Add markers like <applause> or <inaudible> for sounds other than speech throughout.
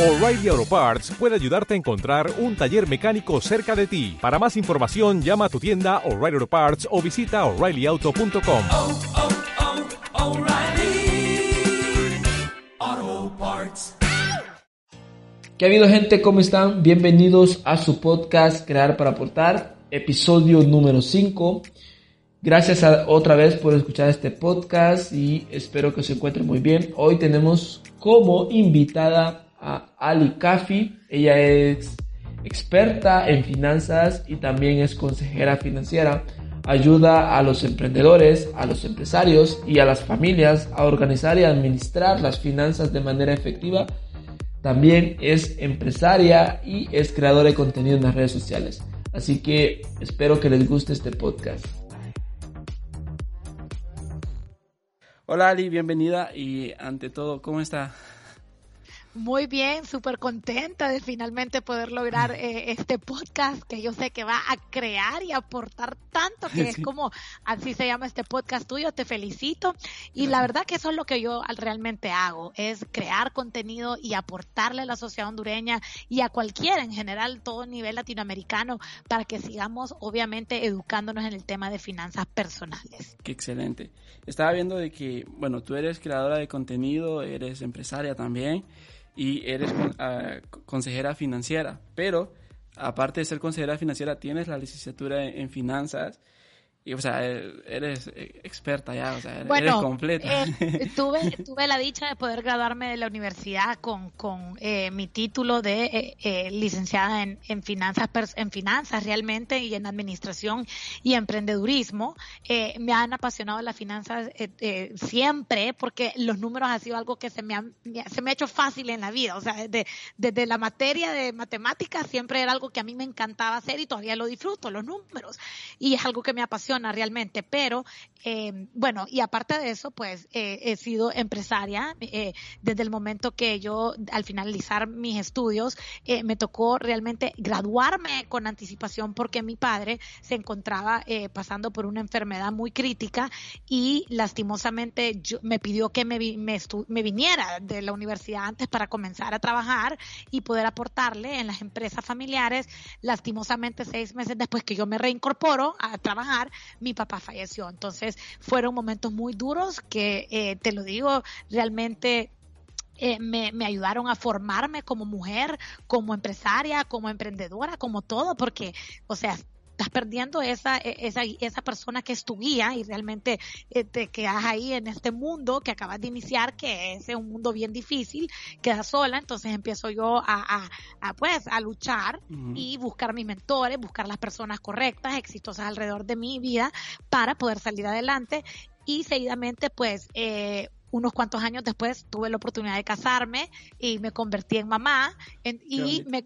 O'Reilly Auto Parts puede ayudarte a encontrar un taller mecánico cerca de ti. Para más información, llama a tu tienda O'Reilly Auto Parts o visita oreillyauto.com. oh, oh, Parts. ¿Qué ha habido gente? ¿Cómo están? Bienvenidos a su podcast Crear para Aportar, episodio número 5. Gracias a- otra vez por escuchar este podcast y espero que se encuentren muy bien. Hoy tenemos como invitada Ali Kafi. Ella es experta en finanzas y también es consejera financiera. Ayuda a los emprendedores, a los empresarios y a las familias a organizar y administrar las finanzas de manera efectiva también es empresaria y es creadora de contenido en las redes sociales. Así que espero que les guste este podcast. Hola Ali, bienvenida y ante todo, ¿cómo está? Muy bien, súper contenta de finalmente poder lograr eh, este podcast que yo sé que va a crear y aportar tanto, que <laughs> es como así se llama este podcast tuyo, te felicito. Y la verdad que eso es lo que yo al- realmente hago, es crear contenido y aportarle a la sociedad hondureña y a cualquiera en general, todo nivel latinoamericano, para que sigamos obviamente educándonos en el tema de finanzas personales. Qué excelente. Estaba viendo de que, bueno, tú eres creadora de contenido, eres empresaria también y eres ah, consejera financiera, pero aparte de ser consejera financiera, tienes la licenciatura en, en finanzas y, o sea, e- eres eh, experta ya, o sea, eres completa. eh, <laughs> tuve, tuve la dicha de poder graduarme de la universidad con, con eh, mi título de eh, eh, licenciada en, en finanzas, en finanzas realmente y en administración y emprendedurismo. Eh, me han apasionado las finanzas siempre porque los números ha sido algo que se me, han- se me ha hecho fácil en la vida. O sea, desde, desde la materia de matemáticas siempre era algo que a mí me encantaba hacer y todavía lo disfruto, los números. Y es algo que me apasiona realmente, pero eh, bueno, y aparte de eso, pues eh, he sido empresaria eh, desde el momento que yo al finalizar mis estudios eh, me tocó realmente graduarme con anticipación porque mi padre se encontraba pasando por una enfermedad muy crítica y lastimosamente yo- me pidió que me, me, me viniera de la universidad antes para comenzar a trabajar y poder aportarle en las empresas familiares. Lastimosamente seis meses después que yo me reincorporo a trabajar, mi papá falleció. Entonces fueron momentos muy duros que, eh, te lo digo, realmente eh, me, me ayudaron a formarme como mujer, como empresaria, como emprendedora, como todo, porque, o sea, estás perdiendo esa, e- esa, esa persona que es tu guía y realmente eh, te quedas ahí en este mundo que acabas de iniciar, que es un mundo bien difícil, quedas sola, entonces empiezo yo a, a, a, pues, a luchar y buscar mis mentores, buscar las personas correctas, exitosas alrededor de mi vida para poder salir adelante y seguidamente pues eh, unos cuantos años después tuve la oportunidad de casarme y me convertí en mamá. En- y me,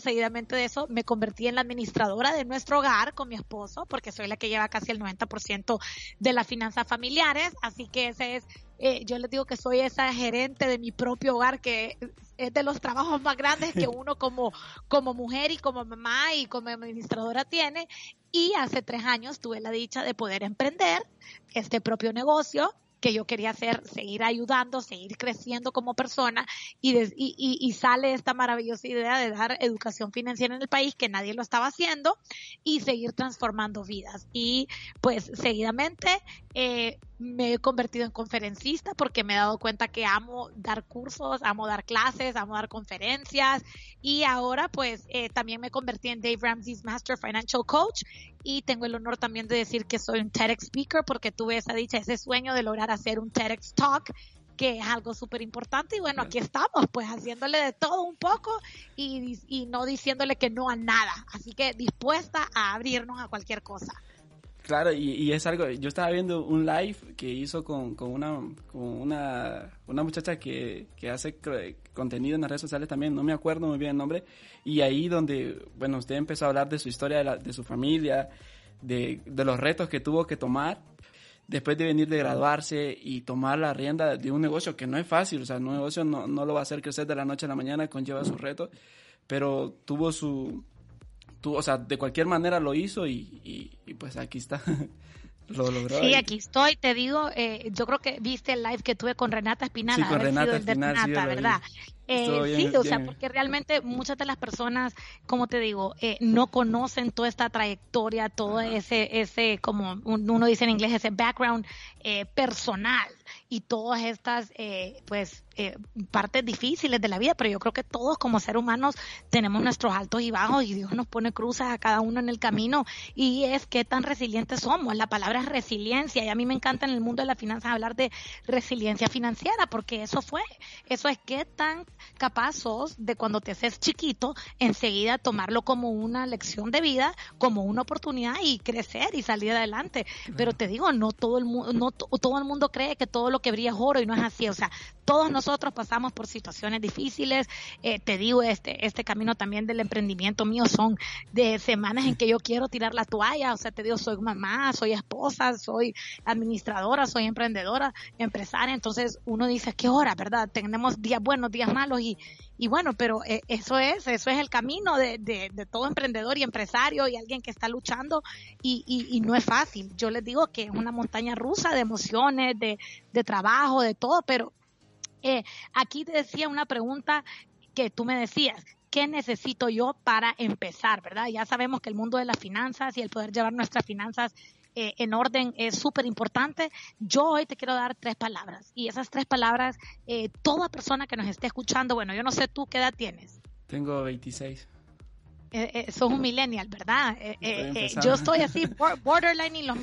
seguidamente de eso me convertí en la administradora de nuestro hogar con mi esposo porque soy la que lleva casi el 90% de las finanzas familiares. Así que ese es eh, yo les digo que soy esa gerente de mi propio hogar que es de los trabajos más grandes que <laughs> uno como como mujer y como mamá y como administradora tiene. Y hace tres años tuve la dicha de poder emprender este propio negocio que yo quería hacer, seguir ayudando, seguir creciendo como persona y, y- y sale esta maravillosa idea de dar educación financiera en el país que nadie lo estaba haciendo y seguir transformando vidas. Y pues seguidamente eh, me he convertido en conferencista porque me he dado cuenta que amo dar cursos, amo dar clases, amo dar conferencias. Y ahora pues eh, también me convertí en Dave Ramsey's Master Financial Coach. Y tengo el honor también de decir que soy un TEDx speaker porque tuve esa dicha, ese sueño de lograr hacer un TEDx talk que es algo súper importante y bueno, aquí estamos pues haciéndole de todo un poco y, y no diciéndole que no a nada, así que dispuesta a abrirnos a cualquier cosa. Claro, y, y es algo, yo estaba viendo un live que hizo con, con una, con una, una muchacha que, que hace contenido en las redes sociales también, no me acuerdo muy bien el nombre, y ahí donde, bueno, usted empezó a hablar de su historia, de, la- de su familia, de, de los retos que tuvo que tomar después de venir de graduarse y tomar la rienda de un negocio que no es fácil, o sea, un negocio no, no lo va a hacer crecer de la noche a la mañana, conlleva sus retos, pero tuvo su, tuvo, o sea, de cualquier manera lo hizo y, y, y pues aquí está. <laughs> Lo logró. Sí, aquí estoy, te digo, eh, yo creo que viste el live que tuve con Renata Espinal, Sí, con Renata Espinal, sí. ¿verdad? Eh, bien, sí, o sea, porque realmente muchas de las personas, como te digo, eh, no conocen toda esta trayectoria, todo ese, ese, como un- uno dice en inglés, ese background eh, personal y todas estas, eh, pues, eh, partes difíciles de la vida, pero yo creo que todos como seres humanos tenemos nuestros altos y bajos y Dios nos pone cruzas a cada uno en el camino. Y es qué tan resilientes somos. La palabra es resiliencia. Y a mí me encanta en el mundo de las finanzas hablar de resiliencia financiera porque eso fue, eso es qué tan capaz sos de cuando te haces chiquito enseguida tomarlo como una lección de vida, como una oportunidad y crecer y salir adelante. Pero te digo, no todo el mundo, no to- todo el mundo cree que todo lo que brilla es oro y no es así. O sea, todos nosotros pasamos por situaciones difíciles. Eh, te digo, este, este camino también del emprendimiento mío son de semanas en que yo quiero tirar la toalla. O sea, te digo, soy mamá, soy esposa, soy administradora, soy emprendedora, empresaria. Entonces uno dice, ¿qué hora, verdad? Tenemos días buenos, días malos y, y bueno, pero eh, eso es, eso es el camino de, de, todo emprendedor y empresario y alguien que está luchando y, y, y no es fácil. Yo les digo que es una montaña rusa de emociones, de, de trabajo, de todo, pero eh, aquí te decía una pregunta que tú me decías, ¿qué necesito yo para empezar, verdad? Ya sabemos que el mundo de las finanzas y el poder llevar nuestras finanzas eh, en orden es súper importante. Yo hoy te quiero dar tres palabras y esas tres palabras, eh, toda persona que nos esté escuchando, bueno, yo no sé tú qué edad tienes. Tengo 26. Eh, eh, sos un millennial, ¿verdad? Eh, eh, eh, yo estoy así, <laughs> bor- borderline y los,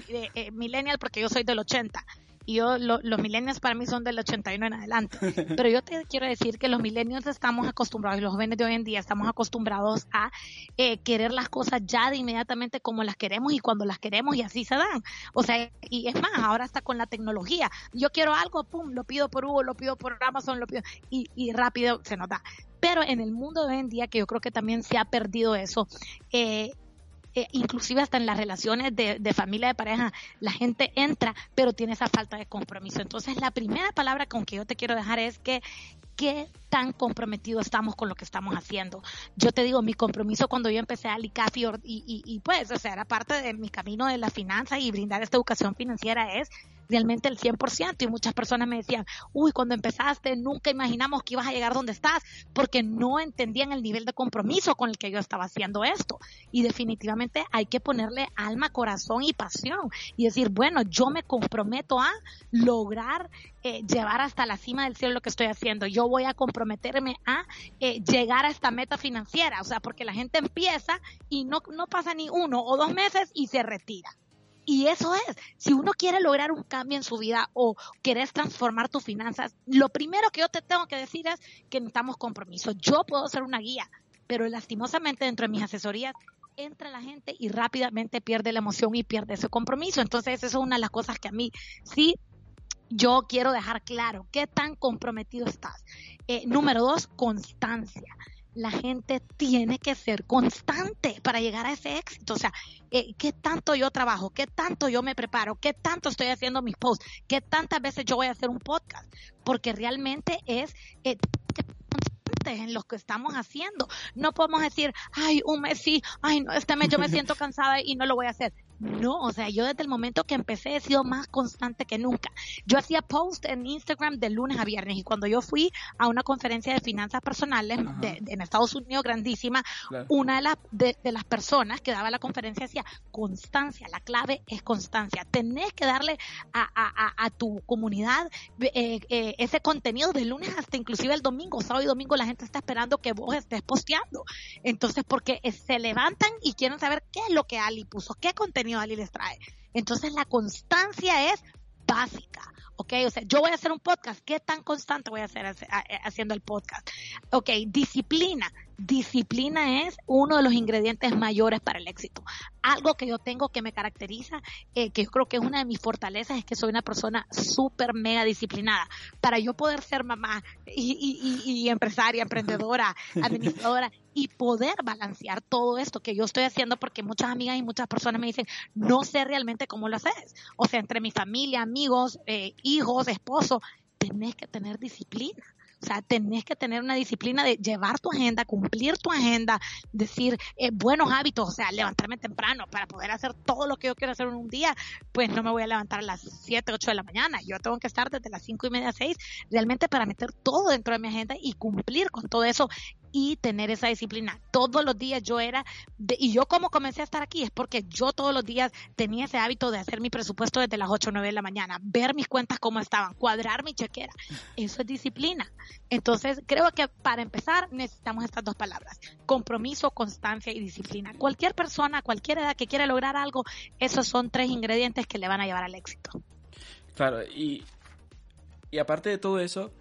millennial porque yo soy del 80. Y yo, lo- los millennials para mí son del 81 en adelante. Pero yo te quiero decir que los millennials estamos acostumbrados, y los jóvenes de hoy en día estamos acostumbrados a eh, querer las cosas ya de inmediatamente como las queremos y cuando las queremos y así se dan. O sea, y es más, ahora está con la tecnología. Yo quiero algo, pum, lo pido por Hugo, lo pido por Amazon, lo pido y, y rápido se nos da. Pero en el mundo de hoy en día, que yo creo que también se ha perdido eso, eh, eh, inclusive hasta en las relaciones de, de familia, de pareja, la gente entra, pero tiene esa falta de compromiso. Entonces, la primera palabra con que yo te quiero dejar es que qué tan comprometidos estamos con lo que estamos haciendo. Yo te digo, mi compromiso cuando yo empecé a Licafi y, y, y pues, o sea, era parte de mi camino de la finanza y brindar esta educación financiera es realmente el 100% y muchas personas me decían, uy, cuando empezaste nunca imaginamos que ibas a llegar donde estás porque no entendían el nivel de compromiso con el que yo estaba haciendo esto y definitivamente hay que ponerle alma, corazón y pasión y decir, bueno, yo me comprometo a lograr eh, llevar hasta la cima del cielo lo que estoy haciendo, yo voy a comprometerme a eh, llegar a esta meta financiera, o sea, porque la gente empieza y no, no pasa ni uno o dos meses y se retira. Y eso es, si uno quiere lograr un cambio en su vida o querés transformar tus finanzas, lo primero que yo te tengo que decir es que necesitamos compromiso. Yo puedo ser una guía, pero lastimosamente dentro de mis asesorías entra la gente y rápidamente pierde la emoción y pierde ese compromiso. Entonces, eso es una de las cosas que a mí sí yo quiero dejar claro. ¿Qué tan comprometido estás? Eh, número dos, constancia la gente tiene que ser constante para llegar a ese éxito. O sea, eh, ¿qué tanto yo trabajo? ¿Qué tanto yo me preparo? ¿Qué tanto estoy haciendo mis posts? ¿Qué tantas veces yo voy a hacer un podcast? Porque realmente es... Eh, en lo que estamos haciendo. No podemos decir, ay, un mes sí, ay, no, este mes yo me <laughs> siento cansada y no lo voy a hacer. No, o sea, yo desde el momento que empecé he sido más constante que nunca. Yo hacía post en Instagram de lunes a viernes y cuando yo fui a una conferencia de finanzas personales de, de, en Estados Unidos grandísima, Claro. una de, las de, las personas que daba la conferencia decía, constancia, la clave es constancia. Tenés que darle a, a, a, a tu comunidad eh, eh, ese contenido de lunes hasta inclusive el domingo, sábado y domingo la gente está esperando que vos estés posteando. Entonces, porque se levantan y quieren saber qué es lo que Ali puso, qué contenido Les trae. Entonces, la constancia es básica, ¿ok? O sea, yo voy a hacer un podcast, ¿qué tan constante voy a hacer hace- a- a- haciendo el podcast? Ok, disciplina. Disciplina es uno de los ingredientes mayores para el éxito. Algo que yo tengo que me caracteriza, eh, que yo creo que es una de mis fortalezas, es que soy una persona súper mega disciplinada. Para yo poder ser mamá y, y- y- y empresaria, emprendedora, <laughs> administradora y poder balancear todo esto que yo estoy haciendo, porque muchas amigas y muchas personas me dicen, no sé realmente cómo lo haces. O sea, entre mi familia, amigos, eh, hijos, esposo, tenés que tener disciplina. O sea, tenés que tener una disciplina de llevar tu agenda, cumplir tu agenda, decir eh, buenos hábitos, o sea, levantarme temprano para poder hacer todo lo que yo quiero hacer en un día, pues no me voy a levantar a las 7, 8 de la mañana. Yo tengo que estar desde las 5 y media, 6, realmente para meter todo dentro de mi agenda y cumplir con todo eso y tener esa disciplina. Todos los días yo era, y yo como comencé a estar aquí es porque yo todos los días tenía ese hábito de hacer mi presupuesto desde las 8 o 9 de la mañana, ver mis cuentas cómo estaban, cuadrar mi chequera. Eso es disciplina. Entonces, creo que para empezar necesitamos estas dos palabras, compromiso, constancia y disciplina. Cualquier persona, cualquier edad que quiera lograr algo, esos son tres ingredientes que le van a llevar al éxito. Claro, y, y aparte de todo eso,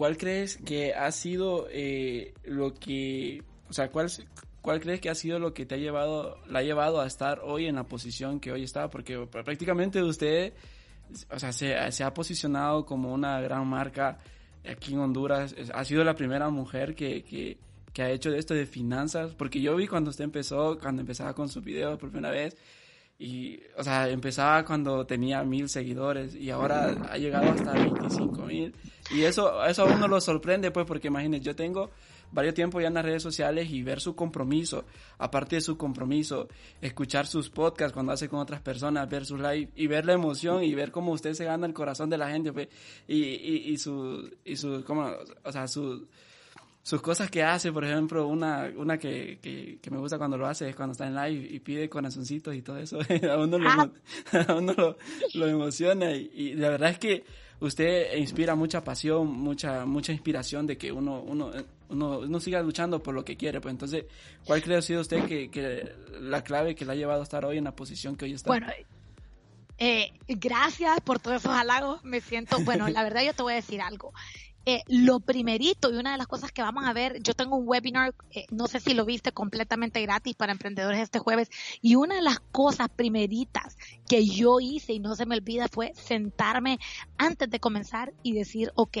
¿cuál crees que ha sido eh, lo que, o sea, cuál, cuál crees que ha sido lo que te ha llevado, la ha llevado a estar hoy en la posición que hoy está? Porque prácticamente usted, o sea, se, ha posicionado como una gran marca aquí en Honduras, ha sido la primera mujer que, que, que ha hecho de esto de finanzas, porque yo vi cuando usted empezó, cuando empezaba con sus videos por primera vez, y, o sea, empezaba cuando tenía mil seguidores y ahora ha llegado hasta 25 mil. Y eso, eso a uno lo sorprende, pues, porque imagínense, yo tengo varios tiempos ya en las redes sociales y ver su compromiso, aparte de su compromiso, escuchar sus podcasts cuando hace con otras personas, ver sus live y ver la emoción y ver cómo usted se gana el corazón de la gente, pues, y, y, y su, y su, como, o sea, su, sus cosas que hace, por ejemplo, una, una que, que, que me gusta cuando lo hace es cuando está en live y pide corazoncitos y todo eso. <laughs> a uno lo, <laughs> a uno lo, lo emociona y, y la verdad es que usted inspira mucha pasión, mucha, mucha inspiración de que uno, uno, uno, uno siga luchando por lo que quiere. Pues entonces, ¿cuál cree ha sido usted que, que la clave que le ha llevado a estar hoy en la posición que hoy está? Bueno, eh, gracias por todos esos halagos. Me siento, bueno, la verdad yo te voy a decir algo. Eh, lo primerito y una de las cosas que vamos a ver, yo tengo un webinar, eh, no sé si lo viste completamente gratis para emprendedores este jueves, y una de las cosas primeritas que yo hice y no se me olvida fue sentarme antes de comenzar y decir, ok,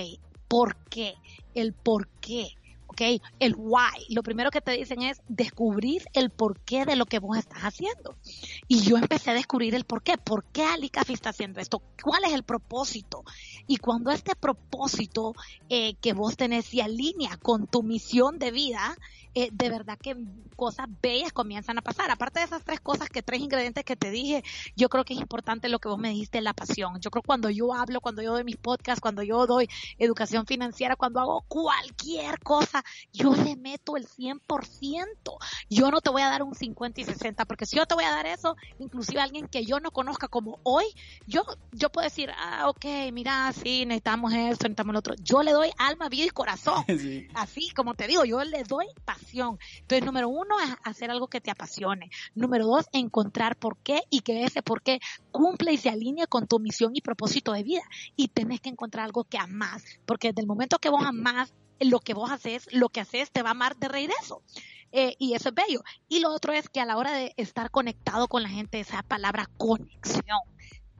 ¿por qué? El por qué. ¿Ok? El why. Lo primero que te dicen es descubrir el porqué de lo que vos estás haciendo. Y yo empecé a descubrir el porqué. ¿Por qué Ali Café está haciendo esto? ¿Cuál es el propósito? Y cuando este propósito eh, que vos tenés se alinea con tu misión de vida, eh, de verdad que cosas bellas comienzan a pasar. Aparte de esas tres cosas, que tres ingredientes que te dije, yo creo que es importante lo que vos me dijiste, la pasión. Yo creo que cuando yo hablo, cuando yo doy mis podcasts, cuando yo doy educación financiera, cuando hago cualquier cosa, yo le meto el 100%. Yo no te voy a dar un 50 y 60, porque si yo te voy a dar eso, inclusive alguien que yo no conozca como hoy, yo, yo puedo decir, ah, ok, mira, sí, necesitamos esto, necesitamos lo otro. Yo le doy alma, vida y corazón. <laughs> Sí. Así, como te digo, yo le doy pasión. Entonces, número uno es hacer algo que te apasione. Número dos, encontrar por qué y que ese por qué cumple y se alinee con tu misión y propósito de vida. Y tenés que encontrar algo que amás, porque desde el momento que vos amás, lo que vos haces, lo que haces te va a amar de regreso. Eh, y eso es bello. Y lo otro es que a la hora de estar conectado con la gente, esa palabra conexión,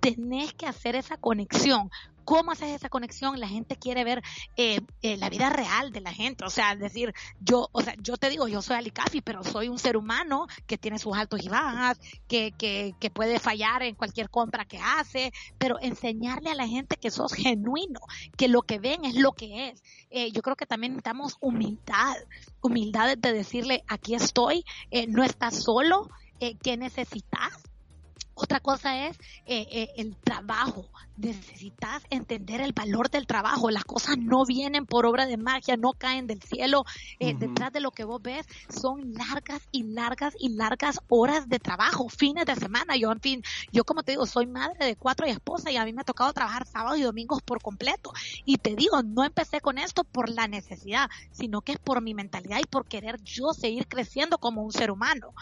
tenés que hacer esa conexión. ¿Cómo haces esa conexión? La gente quiere ver eh, eh, la vida real de la gente. O sea, decir, yo, o sea, yo te digo, yo soy Alicafi, pero soy un ser humano que tiene sus altos y bajas, que, que, puede fallar en cualquier compra que hace, pero enseñarle a la gente que sos genuino, que lo que ven es lo que es. Eh, yo creo que también necesitamos humildad, humildad de decirle, aquí estoy, eh, no estás solo, eh, ¿qué necesitas? Otra cosa es eh, eh, el trabajo. Necesitas entender el valor del trabajo. Las cosas no vienen por obra de magia, no caen del cielo. Eh. Detrás de lo que vos ves son largas y largas y largas horas de trabajo, fines de semana. Yo, en fin, yo como te digo, soy madre de cuatro y esposa y a mí me ha tocado trabajar sábados y domingos por completo. Y te digo, no empecé con esto por la necesidad, sino que es por mi mentalidad y por querer yo seguir creciendo como un ser humano.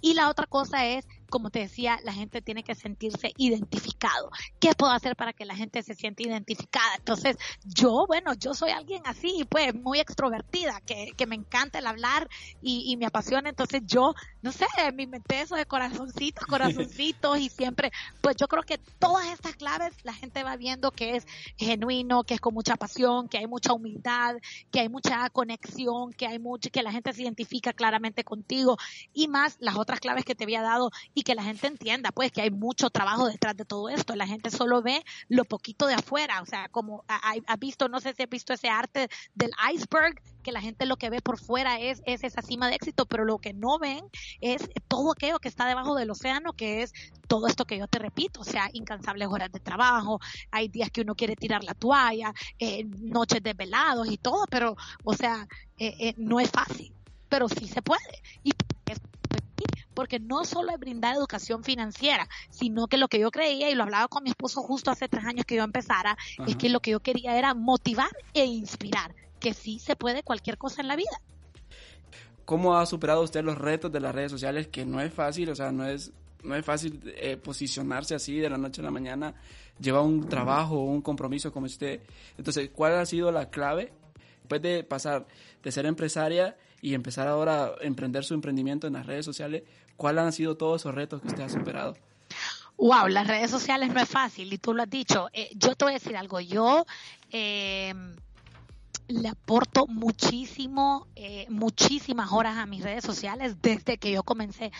Y la otra cosa es, como te decía, la gente tiene que sentirse identificado. ¿Qué puedo hacer para que la gente se sienta identificada? Entonces, yo, bueno, yo soy alguien así, pues, muy extrovertida, que, que me encanta el hablar y, y me apasiona. Entonces, yo, no sé, me inventé eso de corazoncitos, <laughs> corazoncitos y siempre, pues yo creo que todas estas claves la gente va viendo que es genuino, que es con mucha pasión, que hay mucha humildad, que hay mucha conexión, que hay mucho, que la gente se identifica claramente contigo y más las otras claves que te había dado, y que la gente entienda, pues, que hay mucho trabajo detrás de todo esto. La gente solo ve lo poquito de afuera, o sea, como ha, visto, no sé si ha visto ese arte del iceberg, que la gente lo que ve por fuera es, es esa cima de éxito, pero lo que no ven es todo aquello que está debajo del océano, que es todo esto que yo te repito, o sea, incansables horas de trabajo, hay días que uno quiere tirar la toalla, eh, noches desvelados y todo, pero, o sea, eh, eh, no es fácil, pero sí se puede. Y porque no solo es brindar educación financiera, sino que lo que yo creía, y lo hablaba con mi esposo justo hace tres años que yo empezara, es que lo que yo quería era motivar e inspirar, que sí se puede cualquier cosa en la vida. ¿Cómo ha superado usted los retos de las redes sociales? Que no es fácil, o sea, no es, no es fácil eh, posicionarse así de la noche a la mañana, lleva un trabajo, un compromiso como usted. Entonces, ¿cuál ha sido la clave después de pasar de ser empresaria y empezar ahora a emprender su emprendimiento en las redes sociales? ¿Cuáles han sido todos esos retos que usted ha superado? Wow, las redes sociales no es fácil y tú lo has dicho. Eh, yo te voy a decir algo. Yo eh, le aporto muchísimo, eh, muchísimas horas a mis redes sociales desde que yo comencé,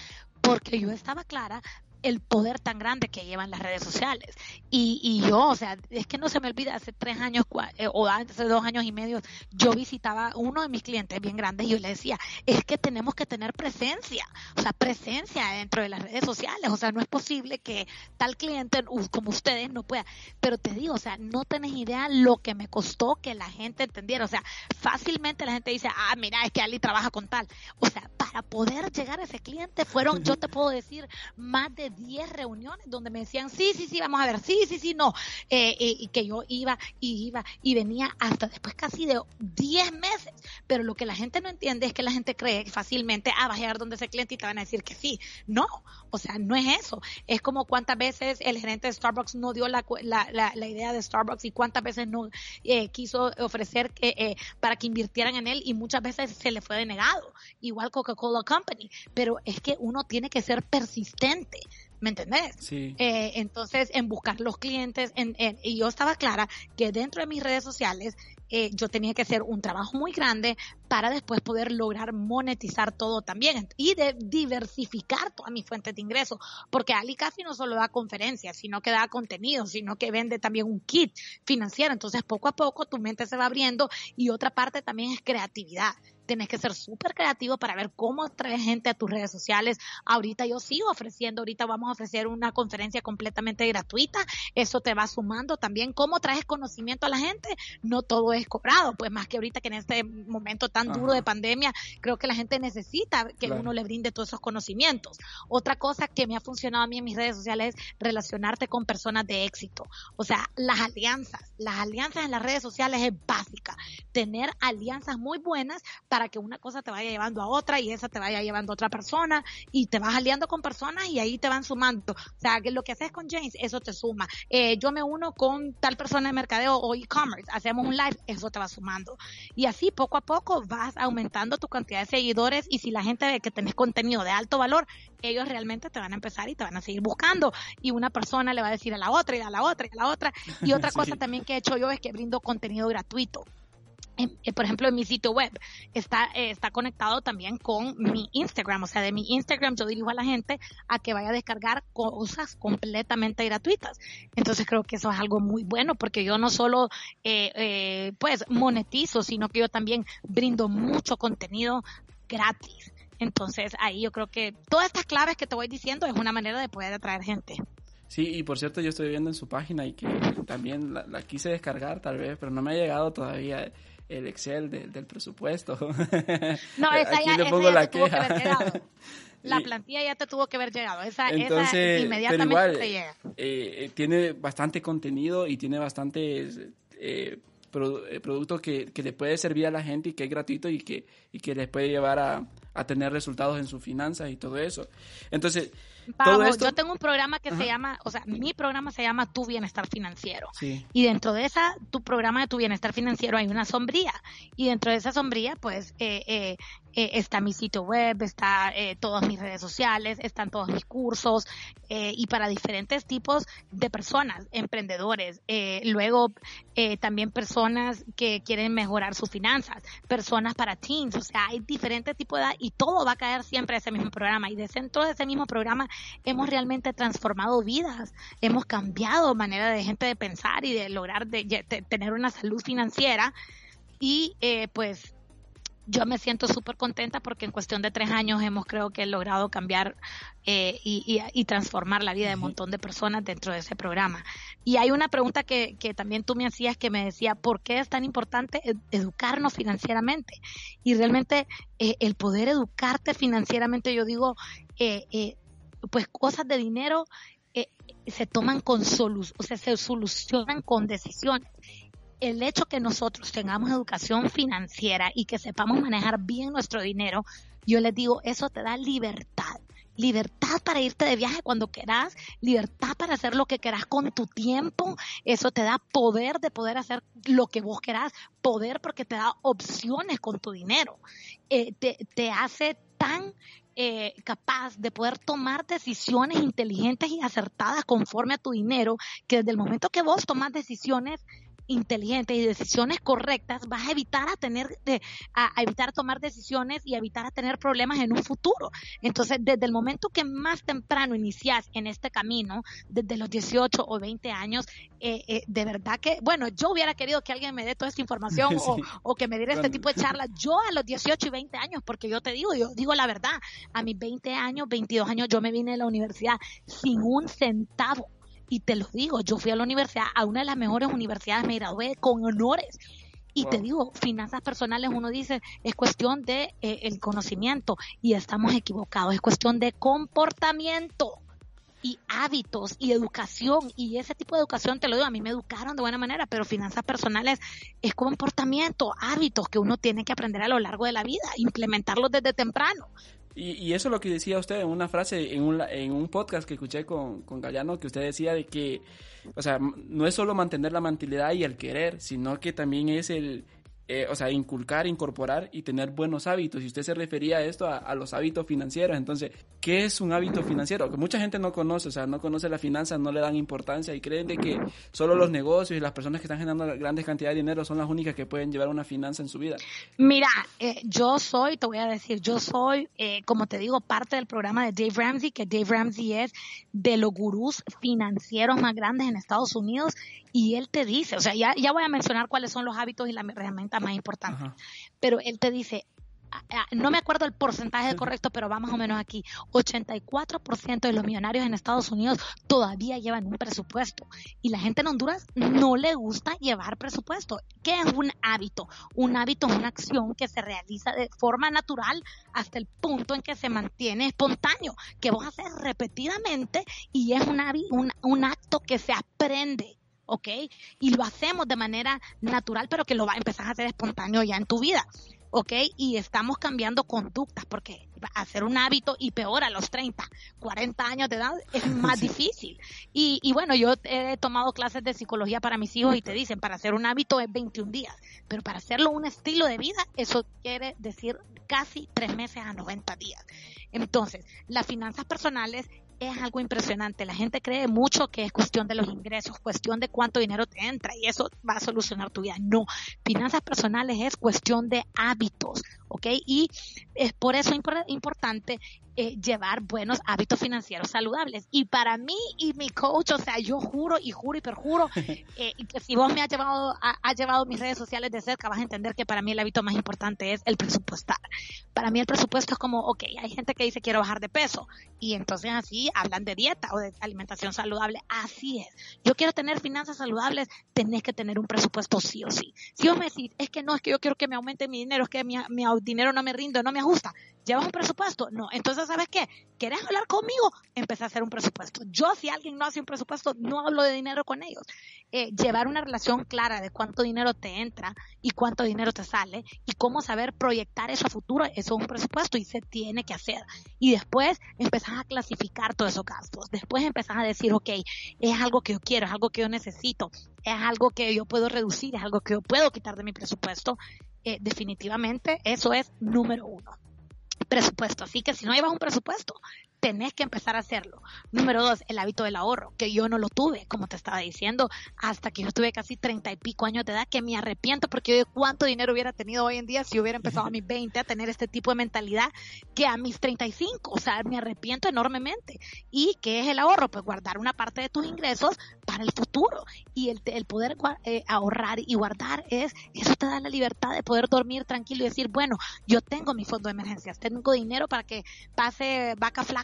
porque yo estaba clara el poder tan grande que llevan las redes sociales. Y, y yo, o sea, es que no se me olvida, hace tres años eh, o hace dos años y medio, yo visitaba uno de mis clientes bien grandes y yo le decía, es que tenemos que tener presencia, o sea, presencia dentro de las redes sociales. O sea, no es posible que tal cliente como ustedes no pueda. Pero te digo, o sea, no tenés idea lo que me costó que la gente entendiera. O sea, fácilmente la gente dice, ah, mira, es que Ali trabaja con tal. O sea, para poder llegar a ese cliente fueron, yo te puedo decir, más de 10 reuniones donde me decían, sí, sí, sí, vamos a ver, sí, sí, sí, no. Eh, eh, y que yo iba y iba y venía hasta después casi de 10 meses. Pero lo que la gente no entiende es que la gente cree fácilmente, ah, a llegar donde ese cliente y te van a decir que sí. No, o sea, no es eso. Es como cuántas veces el gerente de Starbucks no dio la, la, la, idea de Starbucks y cuántas veces no eh, quiso ofrecer para que invirtieran en él y muchas veces se le fue denegado. Igual Coca-Cola Company. Pero es que uno tiene que ser persistente. ¿Me entendés? Sí. Eh, entonces, en buscar los clientes, en, y yo estaba clara que dentro de mis redes sociales eh, yo tenía que hacer un trabajo muy grande para después poder lograr monetizar todo también y de diversificar todas mis fuentes de ingresos, porque Ali Café no solo da conferencias, sino que da contenido, sino que vende también un kit financiero, entonces poco a poco tu mente se va abriendo y otra parte también es creatividad tienes que ser súper creativo para ver cómo trae gente a tus redes sociales. Ahorita yo sigo ofreciendo, ahorita vamos a ofrecer una conferencia completamente gratuita. Eso te va sumando también cómo traes conocimiento a la gente. No todo es cobrado, pues más que ahorita que en este momento tan duro de pandemia, creo que la gente necesita que uno le brinde todos esos conocimientos. Otra cosa que me ha funcionado a mí en mis redes sociales es relacionarte con personas de éxito. O sea, las alianzas. Las alianzas en las redes sociales es básica. Tener alianzas muy buenas para que una cosa te vaya llevando a otra y esa te vaya llevando a otra persona y te vas aliando con personas y ahí te van sumando. O sea, que lo que haces con James, eso te suma. Eh, yo me uno con tal persona de mercadeo o e-commerce, hacemos un live, eso te va sumando. Y así poco a poco vas aumentando tu cantidad de seguidores y si la gente ve que tenés contenido de alto valor, ellos realmente te van a empezar y te van a seguir buscando. Y una persona le va a decir a la otra y a la otra y a la otra. Y otra <laughs> cosa también que he hecho yo es que brindo contenido gratuito. Eh, por ejemplo, en mi sitio web está, eh, está conectado también con mi Instagram. O sea, de mi Instagram yo dirijo a la gente a que vaya a descargar cosas completamente gratuitas. Entonces creo que eso es algo muy bueno porque yo no solo eh, pues monetizo, sino que yo también brindo mucho contenido gratis. Entonces ahí yo creo que todas estas claves que te voy diciendo es una manera de poder atraer gente. Sí, y por cierto, yo estoy viendo en su página y que también la, la quise descargar tal vez, pero no me ha llegado todavía el Excel del presupuesto. <laughs> No, esa ya, esa ya te tuvo que haber llegado. <laughs> La plantilla ya te tuvo que haber llegado. Esa, esa inmediatamente te llega. Eh, eh, tiene bastante contenido y tiene bastantes eh, eh, productos que, que, le puede servir a la gente y que es gratuito y que, y que les puede llevar a, a tener resultados en sus finanzas y todo eso. Entonces, Vamos, yo tengo un programa que se llama, o sea, mi programa se llama Tu Bienestar Financiero. Y dentro de esa, tu programa de Tu Bienestar Financiero hay una sombría. Y dentro de esa sombría, pues, eh, eh, eh, está mi sitio web, está todas mis redes sociales, están todos mis cursos, y para diferentes tipos de personas, emprendedores, luego también personas que quieren mejorar sus finanzas, personas para teens, o sea, hay diferentes tipos de edad y todo va a caer siempre a ese mismo programa. Y dentro de ese mismo programa hemos realmente transformado vidas, hemos cambiado manera de gente de pensar y de lograr de tener una salud financiera y eh, pues yo me siento súper contenta porque en cuestión de tres años hemos creo que logrado cambiar eh, y, y, transformar la vida de un montón de personas dentro de ese programa. Y hay una pregunta que, que también tú me hacías que me decía, ¿por qué es tan importante educarnos financieramente? Y realmente eh, el poder educarte financieramente, yo digo, eh, eh pues cosas de dinero eh, se toman con solución, o sea, se solucionan con decisiones el hecho que nosotros tengamos educación financiera y que sepamos manejar bien nuestro dinero, yo les digo, eso te da libertad. Libertad para irte de viaje cuando quieras, libertad para hacer lo que quieras con tu tiempo, eso te da poder de poder hacer lo que vos querás, poder porque te da opciones con tu dinero, eh, te, te hace tan eh, capaz de poder tomar decisiones inteligentes y acertadas conforme a tu dinero, que desde el momento que vos tomas decisiones inteligentes y decisiones correctas, vas a evitar a tener, de, a, evitar tomar decisiones y evitar a tener problemas en un futuro. Entonces, desde el momento que más temprano inicias en este camino, desde los 18 o 20 años, eh, eh, de verdad que, bueno, yo hubiera querido que alguien me dé toda esta información <laughs> o, o, que me diera este tipo de charlas. Yo a los 18 y 20 años, porque yo te digo, yo digo la verdad, a mis 20 años, 22 años, yo me vine a la universidad sin un centavo y te lo digo, yo fui a la universidad, a una de las mejores universidades, me gradué con honores. Y te digo, finanzas personales, uno dice, es cuestión de eh, el conocimiento. Y estamos equivocados, es cuestión de comportamiento y hábitos y educación. Y ese tipo de educación te lo digo a mí me educaron de buena manera pero finanzas personales es comportamiento hábitos que uno tiene que aprender a lo largo de la vida implementarlos desde temprano y, y, eso es lo que decía usted en una frase, en un, en un podcast que escuché con, con Gallano, que usted decía de que, o sea, no es solo mantener la mantilidad y el querer, sino que también es el, eh, o sea, inculcar, incorporar y tener buenos hábitos. Y usted se refería a esto, a, los hábitos financieros. Entonces, ¿qué es un hábito financiero? Que mucha gente no conoce, o sea, no conoce las finanzas, no le dan importancia y creen de que solo los negocios y las personas que están generando grandes cantidades de dinero son las únicas que pueden llevar una finanza en su vida. Mira, eh, yo soy, te voy a decir, yo soy, eh, como te digo, parte del programa de Dave Ramsey, que Dave Ramsey es de los gurús financieros más grandes en Estados Unidos y él te dice, o sea, ya, ya voy a mencionar cuáles son los hábitos y las herramientas más importantes, Ajá. pero él te dice, no me acuerdo el porcentaje correcto, pero va más o menos aquí. 84% de los millonarios en Estados Unidos todavía llevan un presupuesto. Y la gente en Honduras no le gusta llevar presupuesto. ¿Qué es un hábito? Un hábito es una acción que se realiza de forma natural hasta el punto en que se mantiene espontáneo, que vos haces repetidamente y es un, un, un acto que se aprende. ¿Ok? Y lo hacemos de manera natural, pero que lo va a empezar a hacer espontáneo ya en tu vida. ¿ok? Y estamos cambiando conductas porque hacer un hábito y peor a los 30, 40 años de edad es <laughs> más difícil. Y, y, bueno, yo he tomado clases de psicología para mis hijos y te dicen, para hacer un hábito es 21 días, pero para hacerlo un estilo de vida, eso quiere decir casi tres meses a 90 días. Entonces, las finanzas personales es algo impresionante. La gente cree mucho que es cuestión de los ingresos, cuestión de cuánto dinero te entra y eso va a solucionar tu vida. No, finanzas personales es cuestión de hábitos, ¿ok? Y es por eso importante eh, llevar buenos hábitos financieros saludables. Y para mí y mi coach, o sea, yo juro y juro y perjuro <laughs> eh, que si vos me has llevado, ha, ha llevado mis redes sociales de cerca, vas a entender que para mí el hábito más importante es el presupuestar. Para mí el presupuesto es como, ok, hay gente que dice quiero bajar de peso y entonces así hablan de dieta o de alimentación saludable. Así es. Yo quiero tener finanzas saludables, tenés que tener un presupuesto sí o sí. Si vos me decís, es que no, es que yo quiero que me aumente mi dinero, es que mi, mi dinero no me rinde, no me ajusta. ¿Llevas un presupuesto? No. Entonces, ¿sabes qué? ¿Querés hablar conmigo? Empecé a hacer un presupuesto. Yo, si alguien no hace un presupuesto, no hablo de dinero con ellos. Eh, llevar una relación clara de cuánto dinero te entra y cuánto dinero te sale y cómo saber proyectar eso a futuro, eso es un presupuesto y se tiene que hacer. Y después empezás a clasificar todos esos gastos. Después empezás a decir, ok, es algo que yo quiero, es algo que yo necesito, es algo que yo puedo reducir, es algo que yo puedo quitar de mi presupuesto. Eh, definitivamente eso es número uno presupuesto. Así que si no llevas un presupuesto, tenés que empezar a hacerlo. Número dos, el hábito del ahorro, que yo no lo tuve, como te estaba diciendo, hasta que yo tuve casi treinta y pico años de edad, que me arrepiento porque yo de cuánto dinero hubiera tenido hoy en día si hubiera empezado a mis <laughs> 20 a tener este tipo de mentalidad que a mis 35. O sea, me arrepiento enormemente. ¿Y qué es el ahorro? Pues guardar una parte de tus ingresos para el futuro. Y el, el poder eh, ahorrar y guardar es, eso te da la libertad de poder dormir tranquilo y decir, bueno, yo tengo mi fondo de emergencias, tengo dinero para que pase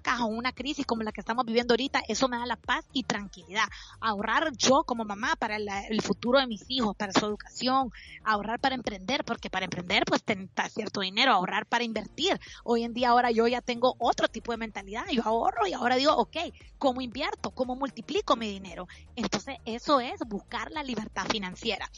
vacas o una crisis como la que estamos viviendo ahorita, eso me da la paz y tranquilidad. Ahorrar yo como mamá para la- el futuro de mis hijos, para su educación, ahorrar para emprender, porque para emprender pues necesitas cierto dinero, ahorrar para invertir. Hoy en día ahora yo ya tengo otro tipo de mentalidad, yo ahorro y ahora digo, ok, ¿cómo invierto? ¿Cómo multiplico mi dinero? Entonces eso es buscar la libertad financiera.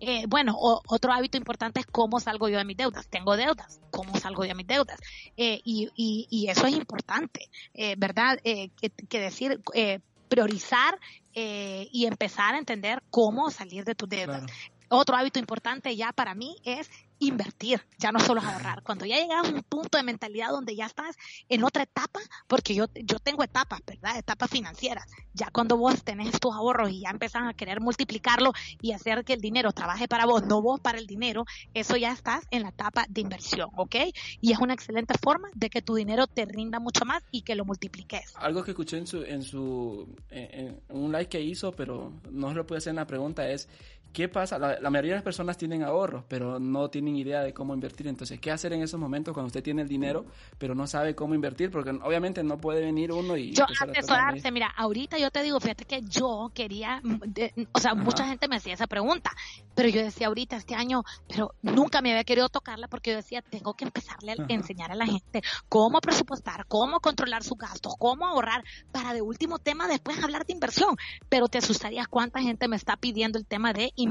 Eh, bueno, otro hábito importante es cómo salgo yo de mis deudas. Tengo deudas, ¿cómo salgo de mis deudas? Eh, y, y, y eso es importante, eh, ¿verdad? Eh, que, que decir, eh, priorizar eh, y empezar a entender cómo salir de tus deudas. Claro. Otro hábito importante ya para mí es invertir, ya no solo ahorrar. Cuando ya llegas a un punto de mentalidad donde ya estás en otra etapa, porque yo, yo tengo etapas, ¿verdad? Etapas financieras. Ya cuando vos tenés tus ahorros y ya empezás a querer multiplicarlo y hacer que el dinero trabaje para vos, no vos para el dinero, eso ya estás en la etapa de inversión, ¿ok? Y es una excelente forma de que tu dinero te rinda mucho más y que lo multipliques. Algo que escuché en su, en su, en, un live que hizo, pero no se lo pude hacer en la pregunta es, ¿qué pasa? La, la mayoría de las personas tienen ahorros, pero no tienen idea de cómo invertir. Entonces, ¿qué hacer en esos momentos cuando usted tiene el dinero, pero no sabe cómo invertir? Porque obviamente no puede venir uno y... yo empezar a asesorarte, tratar mira, ahorita yo te digo, fíjate que yo quería, de- o sea, mucha gente me hacía esa pregunta, pero yo decía ahorita, este año, pero nunca me había querido tocarla porque yo decía, tengo que empezarle a Ajá. enseñar a la gente cómo presupuestar, cómo controlar sus gastos, cómo ahorrar, para de último tema después hablar de inversión, pero te asustarías cuánta gente me está pidiendo el tema de inversión.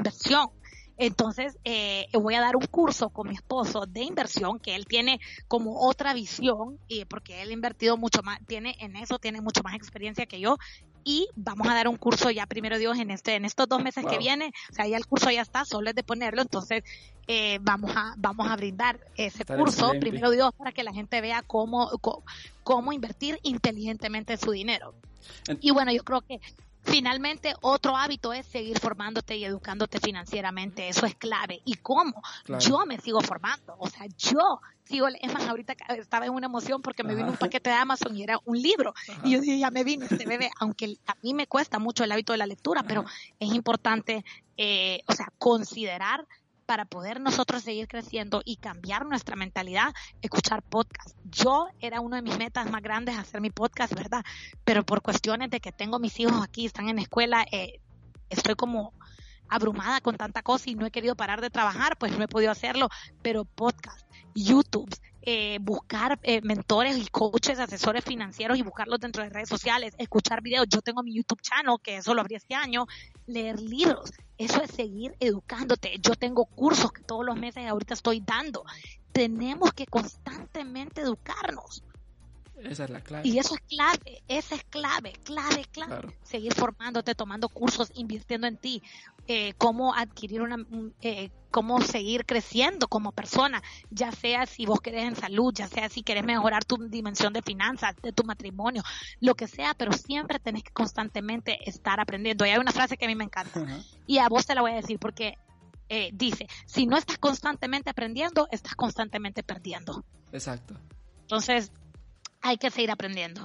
Entonces, eh, voy a dar un curso con mi esposo de inversión, que él tiene como otra visión, y porque él ha invertido mucho más, tiene en eso, tiene mucho más experiencia que yo, y vamos a dar un curso ya primero Dios en este, en estos dos meses que viene, o sea, ya el curso ya está, solo es de ponerlo, entonces eh, vamos a, vamos a brindar ese Está curso, excelente. primero Dios, para que la gente vea cómo, cómo, cómo invertir inteligentemente su dinero. Y bueno, yo creo que finalmente otro hábito es seguir formándote y educándote financieramente. Eso es clave. ¿Y cómo? Claro. Yo me sigo formando. O sea, yo sigo, es más, ahorita estaba en una emoción porque me vino un Ajá. paquete de Amazon y era un libro. Y yo dije, ya me vino este bebé, aunque a mí me cuesta mucho el hábito de la lectura, pero es importante, eh, o sea, considerar para poder nosotros seguir creciendo y cambiar nuestra mentalidad, escuchar podcast. Yo era uno de mis metas más grandes hacer mi podcast, ¿verdad? Pero por cuestiones de que tengo mis hijos aquí, están en la escuela, eh, estoy como abrumada con tanta cosa y no he querido parar de trabajar, pues no he podido hacerlo, pero podcast, YouTube, eh, buscar eh, mentores y coaches, asesores financieros y buscarlos dentro de redes sociales, escuchar videos. Yo tengo mi YouTube channel, que eso lo abrí este año, leer libros. Eso es seguir educándote. Yo tengo cursos que todos los meses ahorita estoy dando. Tenemos que constantemente educarnos. Esa es la clave. Y eso es clave, esa es clave, clave, clave. Claro. Seguir formándote, tomando cursos, invirtiendo en ti, eh, cómo adquirir una, un- eh, cómo seguir creciendo como persona, ya sea si vos querés en salud, ya sea si querés mejorar tu dimensión de finanzas, de tu matrimonio, lo que sea, pero siempre tenés que constantemente estar aprendiendo. Y hay una frase que a mí me encanta y a vos te la voy a decir porque eh, dice, si no estás constantemente aprendiendo, estás constantemente perdiendo. Exacto. Entonces, hay que seguir aprendiendo.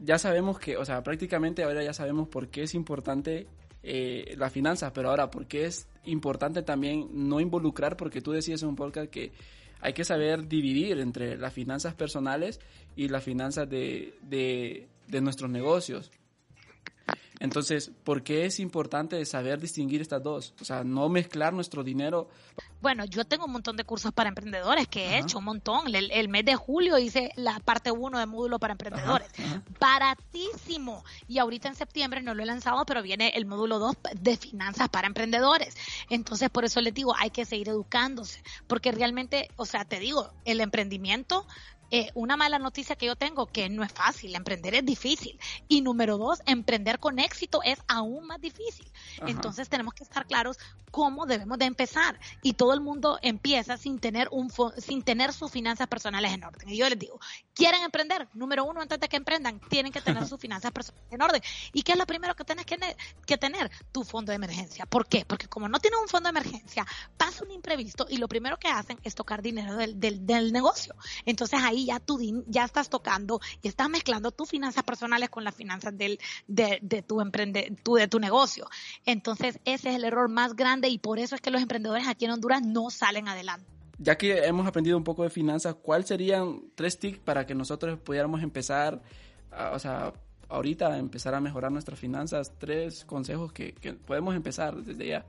ya sabemos que, o sea, prácticamente ahora ya sabemos por qué es importante eh, la finanza, pero ahora, por qué es importante también no involucrar, porque tú decías en un podcast que hay que saber dividir entre las finanzas personales y las finanzas de, de nuestros negocios. Entonces, ¿por qué es importante saber distinguir estas dos? O sea, no mezclar nuestro dinero. Bueno, yo tengo un montón de cursos para emprendedores que he Ajá. hecho un montón. El, el mes de julio hice la parte 1 de módulo para emprendedores. ajá. Baratísimo. Y ahorita en septiembre no lo he lanzado, pero viene el módulo 2 de finanzas para emprendedores. Entonces, por eso les digo, hay que seguir educándose. Porque realmente, o sea, te digo, el emprendimiento eh, una mala noticia que yo tengo, que no es fácil, emprender es difícil. Y número dos, emprender con éxito es aún más difícil. Ajá. Entonces tenemos que estar claros cómo debemos de empezar. Y todo el mundo empieza sin tener, un sin tener sus finanzas personales en orden. Y yo les digo, ¿quieren emprender? Número uno, antes de que emprendan, tienen que tener <laughs> sus finanzas personales en orden. ¿Y qué es lo primero que tienes que, ne- que tener? Tu fondo de emergencia. ¿Por qué? Porque como no tienes un fondo de emergencia, pasa un imprevisto y lo primero que hacen es tocar dinero del, del, del negocio. Entonces ahí ya tú ya estás tocando y estás mezclando tus finanzas personales con las finanzas del, de, tu emprende, tu, de tu negocio. Entonces ese es el error más grande y por eso es que los emprendedores aquí en Honduras no salen adelante. Ya que hemos aprendido un poco de finanzas, ¿cuáles serían tres tips para que nosotros pudiéramos empezar, o sea, ahorita empezar a mejorar nuestras finanzas? Tres consejos que, que podemos empezar desde ya.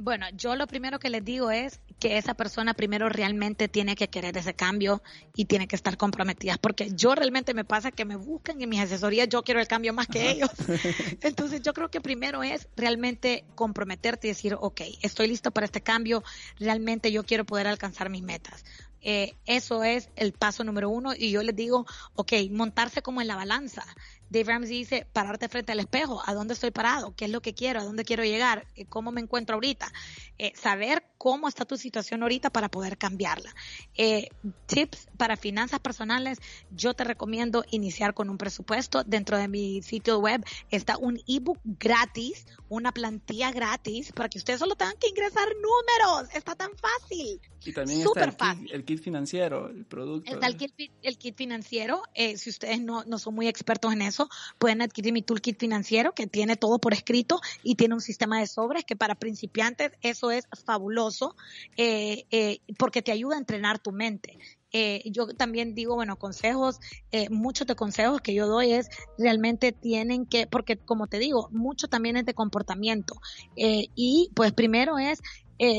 Bueno, yo lo primero que les digo es que esa persona primero realmente tiene que querer ese cambio y tiene que estar comprometida, porque yo realmente me pasa que me buscan en mis asesorías, yo quiero el cambio más que ellos. <laughs> Entonces yo creo que primero es realmente comprometerte y decir, ok, estoy listo para este cambio, realmente yo quiero poder alcanzar mis metas. Eh, eso es el paso número uno y yo les digo, ok, montarse como en la balanza. Dave Ramsey dice, pararte frente al espejo, ¿a dónde estoy parado? ¿Qué es lo que quiero? ¿A dónde quiero llegar? Eh, ¿Cómo me encuentro ahorita? Eh, saber cómo está tu situación ahorita para poder cambiarla. Eh, tips para finanzas personales, yo te recomiendo iniciar con un presupuesto. Dentro de mi sitio web está un ebook gratis, una plantilla gratis, para que ustedes solo tengan que ingresar números. Está tan fácil. Y también Súper está el fácil. kit, el kit financiero, el producto. Está el kit, el kit financiero. eh, si ustedes no, no son muy expertos en eso, pueden adquirir mi toolkit financiero que tiene todo por escrito y tiene un sistema de sobres que para principiantes eso es fabuloso eh, eh, porque te ayuda a entrenar tu mente. Eh, yo también digo, bueno, consejos, muchos de consejos que yo doy es realmente tienen que, porque como te digo, mucho también es de comportamiento. Y pues primero es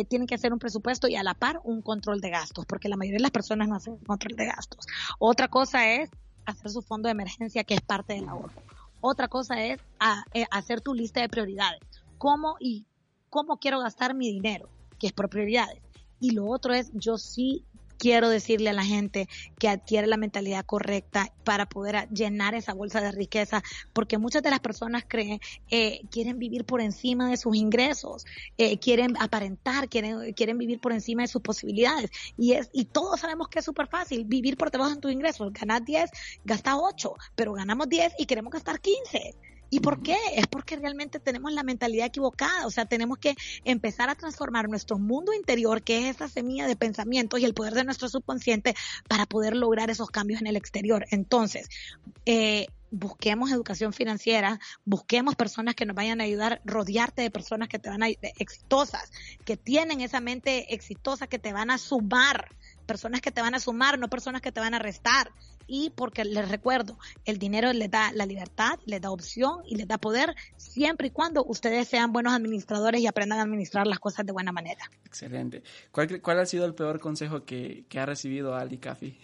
tienen que hacer un presupuesto y a la par un control de gastos, porque la mayoría de las personas no hacen control de gastos. Otra cosa es hacer su fondo de emergencia, que es parte del ahorro. Otra cosa es a- eh, hacer tu lista de prioridades. ¿Cómo y cómo quiero gastar mi dinero? Que es por prioridades. Y lo otro es, yo sí quiero decirle a la gente que adquiere la mentalidad correcta para poder llenar esa bolsa de riqueza, porque muchas de las personas creen, eh, quieren vivir por encima de sus ingresos, eh, quieren aparentar, quieren, quieren vivir por encima de sus posibilidades. Y es, y todos sabemos que es súper fácil vivir por debajo de tus ingresos. Ganas 10, gasta 8, pero ganamos 10 y queremos gastar 15. ¿Y por qué? Es porque realmente tenemos la mentalidad equivocada, o sea, tenemos que empezar a transformar nuestro mundo interior, que es esa semilla de pensamientos y el poder de nuestro subconsciente para poder lograr esos cambios en el exterior. Entonces, eh, busquemos educación financiera, busquemos personas que nos vayan a ayudar, rodearte de personas que te van a exitosas, que tienen esa mente exitosa, que te van a sumar, personas que te van a sumar, no personas que te van a restar. Y porque les recuerdo, el dinero les da la libertad, les da opción y les da poder siempre y cuando ustedes sean buenos administradores y aprendan a administrar las cosas de buena manera. Excelente. ¿Cuál, ha sido el peor consejo que, que ha recibido Ali Cafi?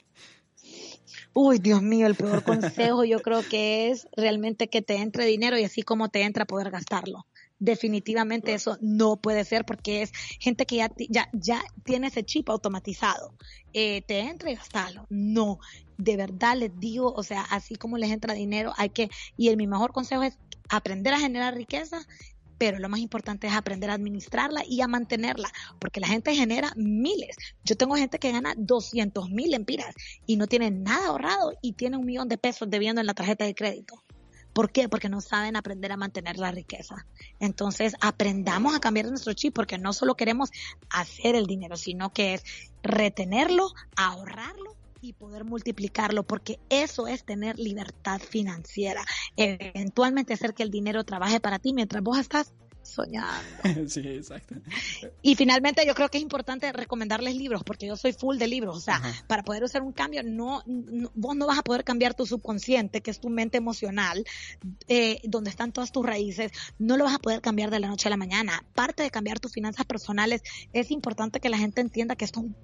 Uy, Dios mío, el peor <laughs> consejo yo creo que es realmente que te entre dinero y así como te entra poder gastarlo. Definitivamente eso no puede ser porque es gente que ya, ya, ya tiene ese chip automatizado. Eh, te entra y gastalo. No, de verdad les digo, o sea, así como les entra dinero, hay que, y el, mi mejor consejo es aprender a generar riqueza, pero lo más importante es aprender a administrarla y a mantenerla, porque la gente genera miles. Yo tengo gente que gana 200 mil empiras y no tiene nada ahorrado y tiene un millón de pesos debiendo en la tarjeta de crédito. ¿Por qué? Porque no saben aprender a mantener la riqueza. Entonces, aprendamos a cambiar nuestro chip porque no solo queremos hacer el dinero, sino que es retenerlo, ahorrarlo y poder multiplicarlo, porque eso es tener libertad financiera. Eventualmente hacer que el dinero trabaje para ti mientras vos estás soñando. <laughs> sí, exacto. Y finalmente yo creo que es importante recomendarles libros, porque yo soy full de libros. O sea, Ajá. para poder hacer un cambio, no, no- vos no vas a poder cambiar tu subconsciente, que es tu mente emocional, eh, donde están todas tus raíces, no lo vas a poder cambiar de la noche a la mañana. Parte de cambiar tus finanzas personales, es importante que la gente entienda que esto es un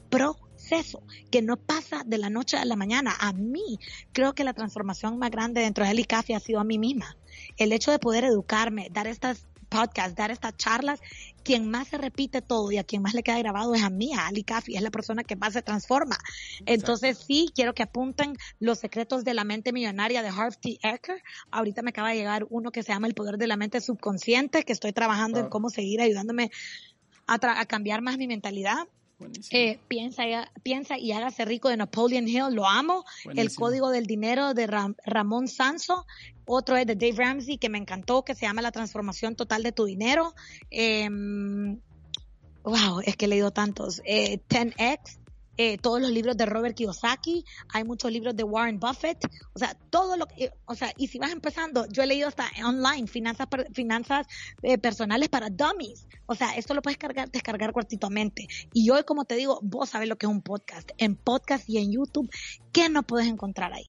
proceso, que no pasa de la noche a la mañana. A mí, creo que la transformación más grande dentro de Eli Café ha sido a mí misma. El hecho de poder educarme, dar estas podcasts, dar estas charlas, quien más se repite todo y a quien más le queda grabado es a mí, a Ali Cafi, es la persona que más se transforma. Entonces sí, quiero que apunten los secretos de la mente millonaria de Harv T. Eker. Ahorita me acaba de llegar uno que se llama El poder de la mente subconsciente, que estoy trabajando en cómo seguir ayudándome a, a cambiar más mi mentalidad. Eh, piensa, y, piensa y hágase rico de Napoleon Hill, lo amo. El código del dinero de Ram- Ramón Sanso. Otro es de Dave Ramsey que me encantó, que se llama La transformación total de tu dinero. Em, wow, es que he leído tantos. Eh, 10X. Eh, todos los libros de Robert Kiyosaki, hay muchos libros de Warren Buffett, o sea, todo lo que, o sea, y si vas empezando, yo he leído hasta online, finanzas, finanzas eh, personales para dummies, o sea, esto lo puedes cargar, descargar gratuitamente. Y hoy, como te digo, vos sabes lo que es un podcast, en podcast y en YouTube, ¿qué no puedes encontrar ahí?